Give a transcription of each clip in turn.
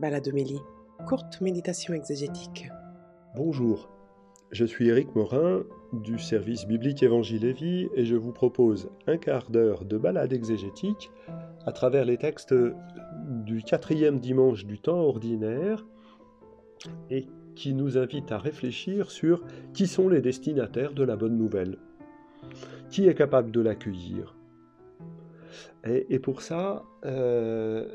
Baladomélie, courte méditation exégétique. Bonjour, je suis Éric Morin du service biblique Évangile et Vie et je vous propose un quart d'heure de balade exégétique à travers les textes du quatrième dimanche du temps ordinaire et qui nous invite à réfléchir sur qui sont les destinataires de la bonne nouvelle. Qui est capable de l'accueillir? Et, pour ça, euh,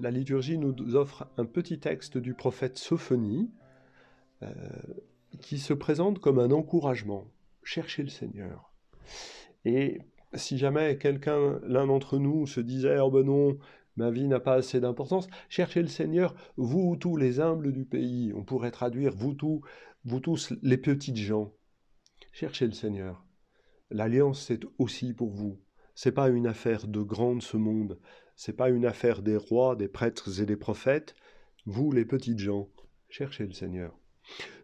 la liturgie nous offre un petit texte du prophète Sophonie euh, qui se présente comme un encouragement. Cherchez le Seigneur. Et si jamais quelqu'un, l'un d'entre nous, se disait Oh ben non, ma vie n'a pas assez d'importance, cherchez le Seigneur, vous tous les humbles du pays. On pourrait traduire vous tous, vous tous les petites gens. Cherchez le Seigneur. L'alliance, c'est aussi pour vous. C'est pas une affaire de grande ce monde. C'est pas une affaire des rois, des prêtres et des prophètes. Vous, les petites gens, cherchez le Seigneur.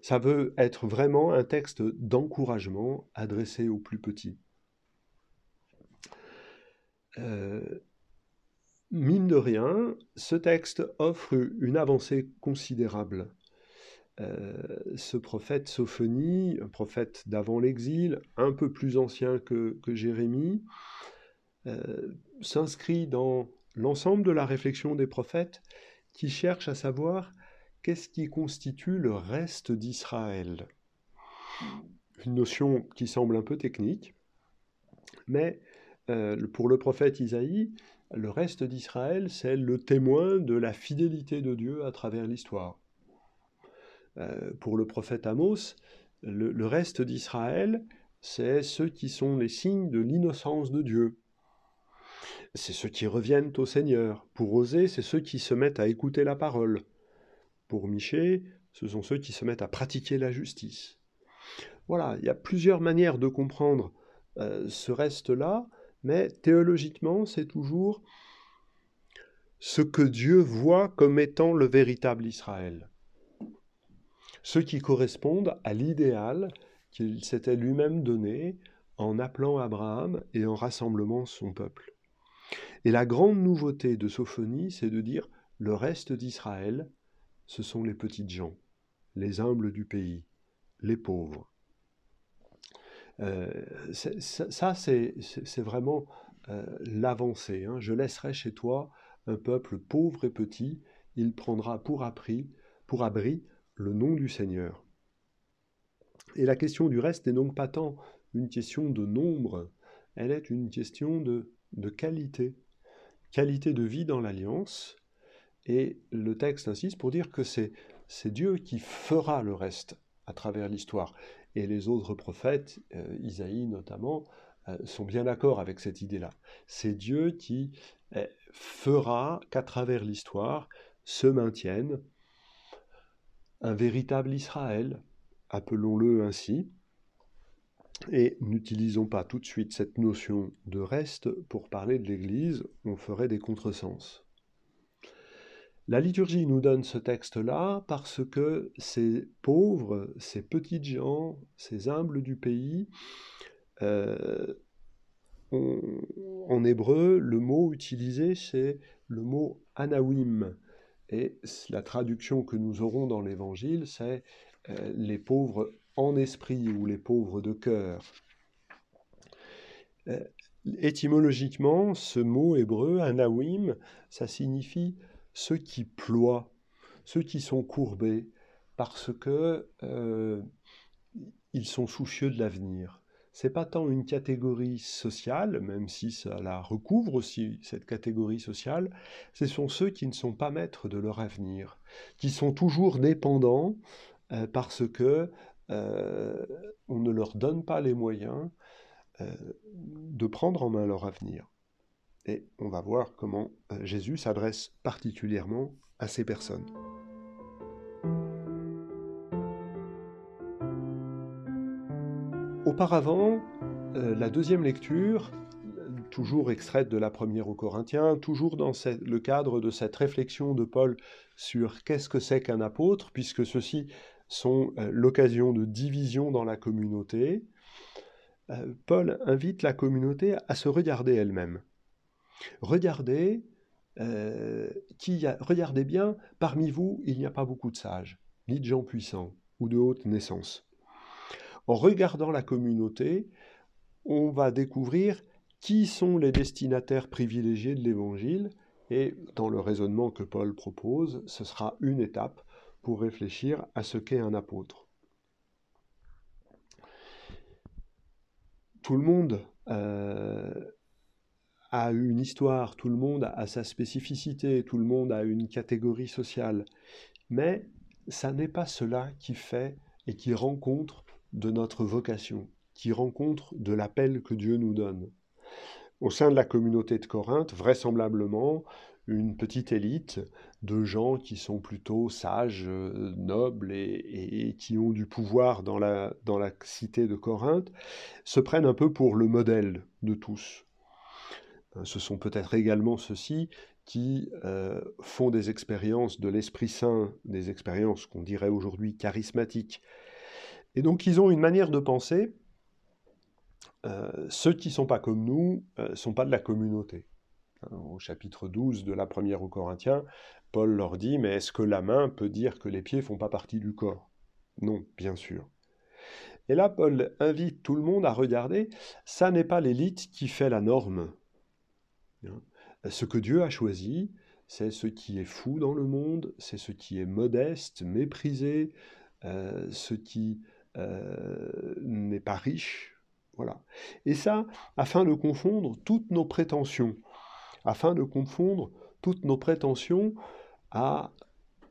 Ça veut être vraiment un texte d'encouragement adressé aux plus petits. Euh, mine de rien, ce texte offre une avancée considérable. Euh, ce prophète Sophonie, un prophète d'avant l'exil, un peu plus ancien que, Jérémie, euh, s'inscrit dans l'ensemble de la réflexion des prophètes qui cherchent à savoir qu'est-ce qui constitue le reste d'Israël. Une notion qui semble un peu technique, mais euh, pour le prophète Isaïe, le reste d'Israël, c'est le témoin de la fidélité de Dieu à travers l'histoire. Euh, pour le prophète Amos, le reste d'Israël, c'est ceux qui sont les signes de l'innocence de Dieu c'est ceux qui reviennent au Seigneur. Pour oser, c'est ceux qui se mettent à écouter la parole. Pour Miché, ce sont ceux qui se mettent à pratiquer la justice. Voilà, il y a plusieurs manières de comprendre euh, ce reste-là, mais théologiquement, c'est toujours ce que Dieu voit comme étant le véritable Israël. Ceux qui correspondent à l'idéal qu'il s'était lui-même donné en appelant Abraham et en rassemblant son peuple. Et la grande nouveauté de Sophonie, c'est de dire le reste d'Israël, ce sont les petites gens, les humbles du pays, les pauvres. Euh, ça, c'est vraiment euh, l'avancée. Hein. Je laisserai chez toi un peuple pauvre et petit, il prendra pour, appris, pour abri le nom du Seigneur. Et la question du reste n'est donc pas tant une question de nombre, elle est une question de, qualité qualité de vie dans l'alliance. Et le texte insiste pour dire que c'est, Dieu qui fera le reste à travers l'histoire. Et les autres prophètes, euh, Isaïe notamment, euh, sont bien d'accord avec cette idée-là. C'est Dieu qui euh, fera qu'à travers l'histoire se maintienne un véritable Israël, appelons-le ainsi, et n'utilisons pas tout de suite cette notion de reste pour parler de l'Église, on ferait des contresens. La liturgie nous donne ce texte-là parce que ces pauvres, ces petites gens, ces humbles du pays, euh, en hébreu, le mot utilisé, c'est le mot anawim. Et la traduction que nous aurons dans l'Évangile, c'est euh, les pauvres en esprit ou les pauvres de cœur. Euh, étymologiquement, ce mot hébreu, anawim, ça signifie ceux qui ploient, ceux qui sont courbés, parce que euh, ils sont soucieux de l'avenir. C'est pas tant une catégorie sociale, même si ça la recouvre aussi, cette catégorie sociale, ce sont ceux qui ne sont pas maîtres de leur avenir, qui sont toujours dépendants euh, parce que euh, on ne leur donne pas les moyens euh, de prendre en main leur avenir. Et on va voir comment Jésus s'adresse particulièrement à ces personnes. Auparavant, la deuxième lecture, toujours extraite de la première aux Corinthiens, toujours dans le cadre de cette réflexion de Paul sur qu'est-ce que c'est qu'un apôtre, puisque ceci sont euh, l'occasion de division dans la communauté, euh, Paul invite la communauté à se regarder elle-même. Euh, a, regardez bien, parmi vous, il n'y a pas beaucoup de sages, ni de gens puissants ou de haute naissance. En regardant la communauté, on va découvrir qui sont les destinataires privilégiés de l'Évangile, et dans le raisonnement que Paul propose, ce sera une étape pour réfléchir à ce qu'est un apôtre. Tout le monde euh, a une histoire, tout le monde a sa spécificité, tout le monde a une catégorie sociale, mais ça n'est pas cela qui fait et qui rencontre de notre vocation, qui rencontre de l'appel que Dieu nous donne. Au sein de la communauté de Corinthe, vraisemblablement, une petite élite de gens qui sont plutôt sages, euh, nobles et, qui ont du pouvoir dans la, dans la cité de Corinthe, se prennent un peu pour le modèle de tous. Euh, ce sont peut-être également ceux-ci qui euh, font des expériences de l'Esprit Saint, des expériences qu'on dirait aujourd'hui charismatiques. Et donc ils ont une manière de penser. ceux qui ne sont pas comme nous ne sont pas de la communauté. Au chapitre 12 de la première aux Corinthiens, Paul leur dit, mais est-ce que la main peut dire que les pieds font pas partie du corps? Non, bien sûr. Et là, Paul invite tout le monde à regarder, ça n'est pas l'élite qui fait la norme. Ce que Dieu a choisi, c'est ce qui est fou dans le monde, c'est ce qui est modeste, méprisé, euh, ce qui euh, n'est pas riche. Voilà. Et ça, afin de confondre toutes nos prétentions afin de confondre toutes nos prétentions à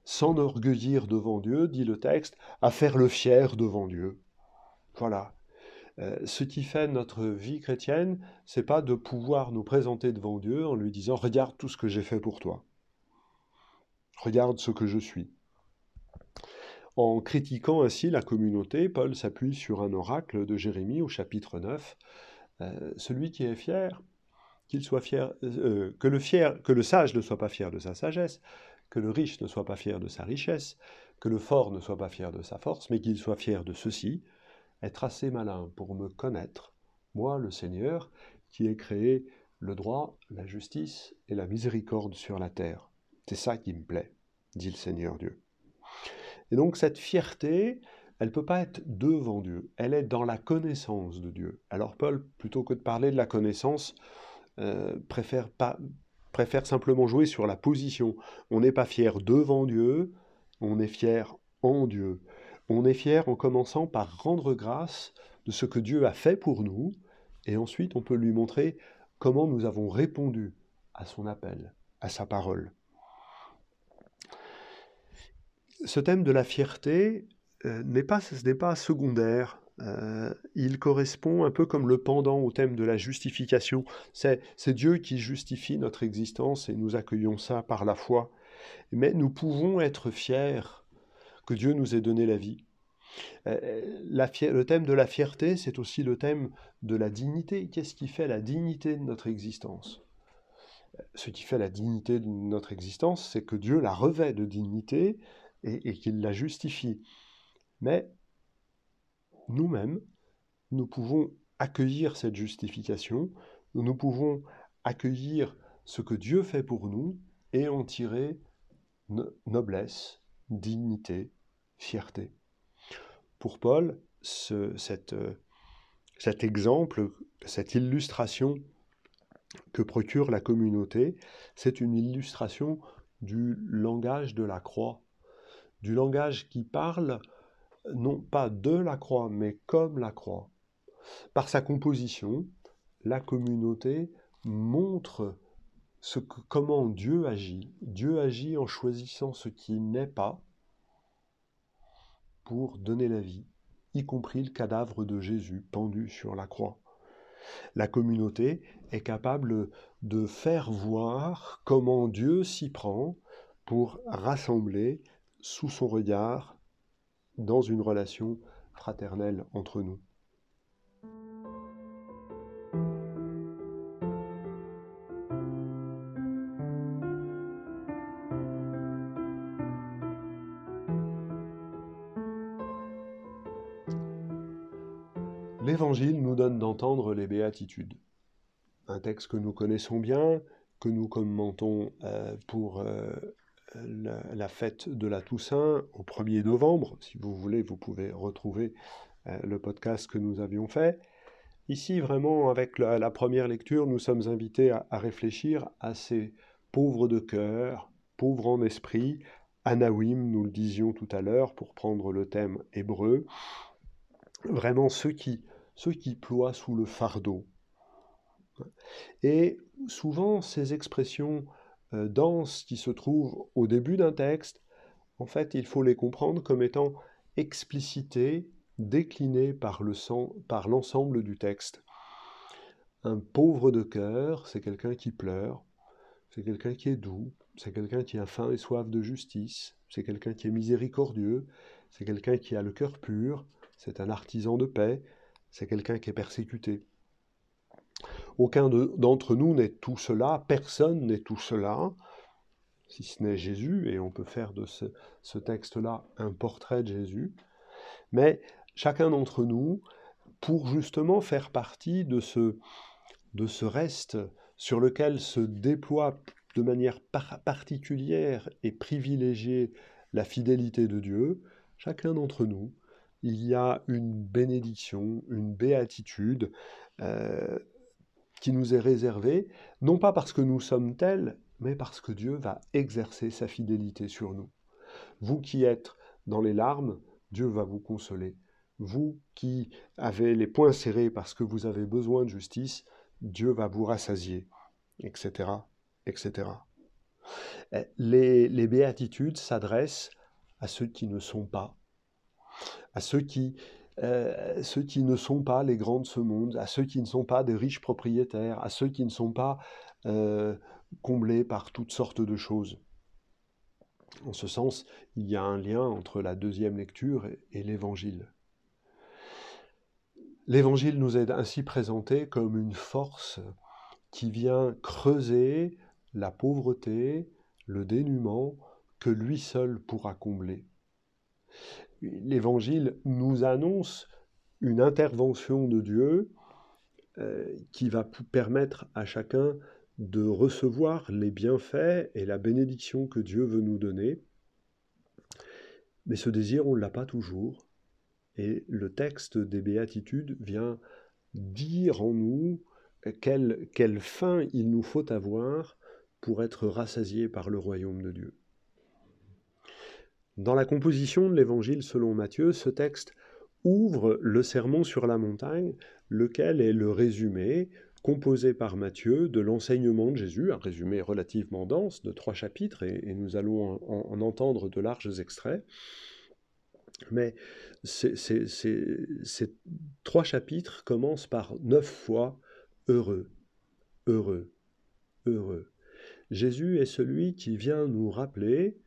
s'enorgueillir devant Dieu, dit le texte, à faire le fier devant Dieu. Voilà. Euh, ce qui fait notre vie chrétienne, c'est pas de pouvoir nous présenter devant Dieu en lui disant regarde tout ce que j'ai fait pour toi. Regarde ce que je suis. En critiquant ainsi la communauté, Paul s'appuie sur un oracle de Jérémie au chapitre 9. Euh, celui qui est fier, qu'il soit fier, euh, que, le fier, que le sage ne soit pas fier de sa sagesse, que le riche ne soit pas fier de sa richesse, que le fort ne soit pas fier de sa force, mais qu'il soit fier de ceci, être assez malin pour me connaître, moi le Seigneur, qui ai créé le droit, la justice et la miséricorde sur la terre. C'est ça qui me plaît, dit le Seigneur Dieu. Et donc cette fierté, elle ne peut pas être devant Dieu, elle est dans la connaissance de Dieu. Alors Paul, plutôt que de parler de la connaissance, euh, préfère, pas, préfère simplement jouer sur la position. On n'est pas fier devant Dieu, on est fier en Dieu. On est fier en commençant par rendre grâce de ce que Dieu a fait pour nous, et ensuite on peut lui montrer comment nous avons répondu à son appel, à sa parole. Ce thème de la fierté euh, n'est pas, ce n'est pas secondaire euh, il correspond un peu comme le pendant au thème de la justification. C'est Dieu qui justifie notre existence et nous accueillons ça par la foi. Mais nous pouvons être fiers que Dieu nous ait donné la vie. Euh, le thème de la fierté, c'est aussi le thème de la dignité. Qu'est-ce qui fait la dignité de notre existence? Ce qui fait la dignité de notre existence, c'est que Dieu la revêt de dignité et, qu'il la justifie. Mais nous-mêmes, nous pouvons accueillir cette justification, nous pouvons accueillir ce que Dieu fait pour nous et en tirer noblesse, dignité, fierté. Pour Paul, cet exemple, cette illustration que procure la communauté, c'est une illustration du langage de la croix, du langage qui parle non pas de la croix, mais comme la croix. Par sa composition, la communauté montre comment Dieu agit. Dieu agit en choisissant ce qui n'est pas pour donner la vie, y compris le cadavre de Jésus pendu sur la croix. La communauté est capable de faire voir comment Dieu s'y prend pour rassembler sous son regard dans une relation fraternelle entre nous. L'Évangile nous donne d'entendre les béatitudes. Un texte que nous connaissons bien, que nous commentons euh, pour la, fête de la Toussaint au 1er novembre. Si vous voulez, vous pouvez retrouver euh, le podcast que nous avions fait. Ici, vraiment, avec la, première lecture, nous sommes invités à, réfléchir à ces pauvres de cœur, pauvres en esprit, Anawim, nous le disions tout à l'heure, pour prendre le thème hébreu, vraiment ceux qui, ceux qui ploient sous le fardeau. Et souvent, ces expressions denses qui se trouvent au début d'un texte, en fait, il faut les comprendre comme étant explicitées, déclinées par l'ensemble du texte. Un pauvre de cœur, c'est quelqu'un qui pleure, c'est quelqu'un qui est doux, c'est quelqu'un qui a faim et soif de justice, c'est quelqu'un qui est miséricordieux, c'est quelqu'un qui a le cœur pur, c'est un artisan de paix, c'est quelqu'un qui est persécuté. Aucun d'entre nous n'est tout cela, personne n'est tout cela, si ce n'est Jésus, et on peut faire de ce, texte-là un portrait de Jésus, mais chacun d'entre nous, pour justement faire partie de ce, de ce reste sur lequel se déploie de manière particulière et privilégiée la fidélité de Dieu, chacun d'entre nous, il y a une bénédiction, une béatitude, euh, qui nous est réservé, non pas parce que nous sommes tels, mais parce que Dieu va exercer sa fidélité sur nous. Vous qui êtes dans les larmes, Dieu va vous consoler. Vous qui avez les poings serrés parce que vous avez besoin de justice, Dieu va vous rassasier, etc. etc. Eh, les, les béatitudes s'adressent à ceux qui ne sont pas, à ceux qui euh, ceux qui ne sont pas les grands de ce monde, à ceux qui ne sont pas des riches propriétaires, à ceux qui ne sont pas euh, comblés par toutes sortes de choses. En ce sens, il y a un lien entre la deuxième lecture et, l'Évangile. L'Évangile nous est ainsi présenté comme une force qui vient creuser la pauvreté, le dénuement que lui seul pourra combler l'Évangile nous annonce une intervention de Dieu euh, qui va permettre à chacun de recevoir les bienfaits et la bénédiction que Dieu veut nous donner. Mais ce désir, on ne l'a pas toujours. Et le texte des béatitudes vient dire en nous quelle, quelle fin il nous faut avoir pour être rassasiés par le royaume de Dieu. Dans la composition de l'Évangile selon Matthieu, ce texte ouvre le sermon sur la montagne, lequel est le résumé composé par Matthieu de l'enseignement de Jésus, un résumé relativement dense de trois chapitres, et, nous allons en, entendre de larges extraits. Mais ces, trois chapitres commencent par neuf fois heureux, heureux, heureux. Jésus est celui qui vient nous rappeler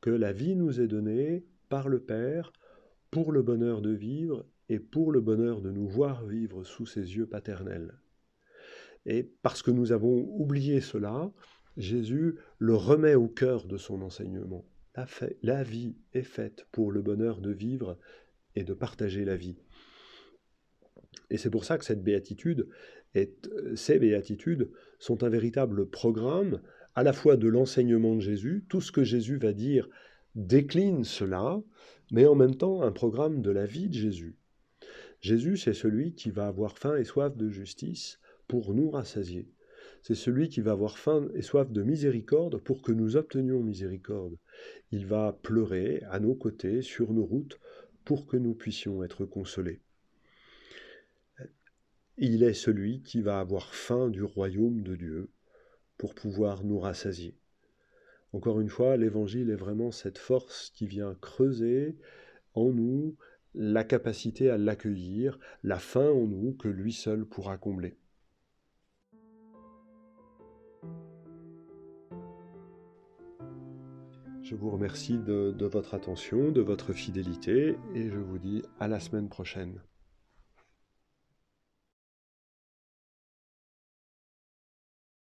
que la vie nous est donnée par le Père pour le bonheur de vivre et pour le bonheur de nous voir vivre sous ses yeux paternels. Et parce que nous avons oublié cela, Jésus le remet au cœur de son enseignement. La, vie est faite pour le bonheur de vivre et de partager la vie. Et c'est pour ça que cette béatitude, est, ces béatitudes sont un véritable programme à la fois de l'enseignement de Jésus, tout ce que Jésus va dire décline cela, mais en même temps un programme de la vie de Jésus. Jésus, c'est celui qui va avoir faim et soif de justice pour nous rassasier. C'est celui qui va avoir faim et soif de miséricorde pour que nous obtenions miséricorde. Il va pleurer à nos côtés, sur nos routes, pour que nous puissions être consolés. Il est celui qui va avoir faim du royaume de Dieu, pour pouvoir nous rassasier. Encore une fois, l'évangile est vraiment cette force qui vient creuser en nous la capacité à l'accueillir, la faim en nous que lui seul pourra combler. Je vous remercie de, de, votre attention, de votre fidélité et je vous dis à la semaine prochaine.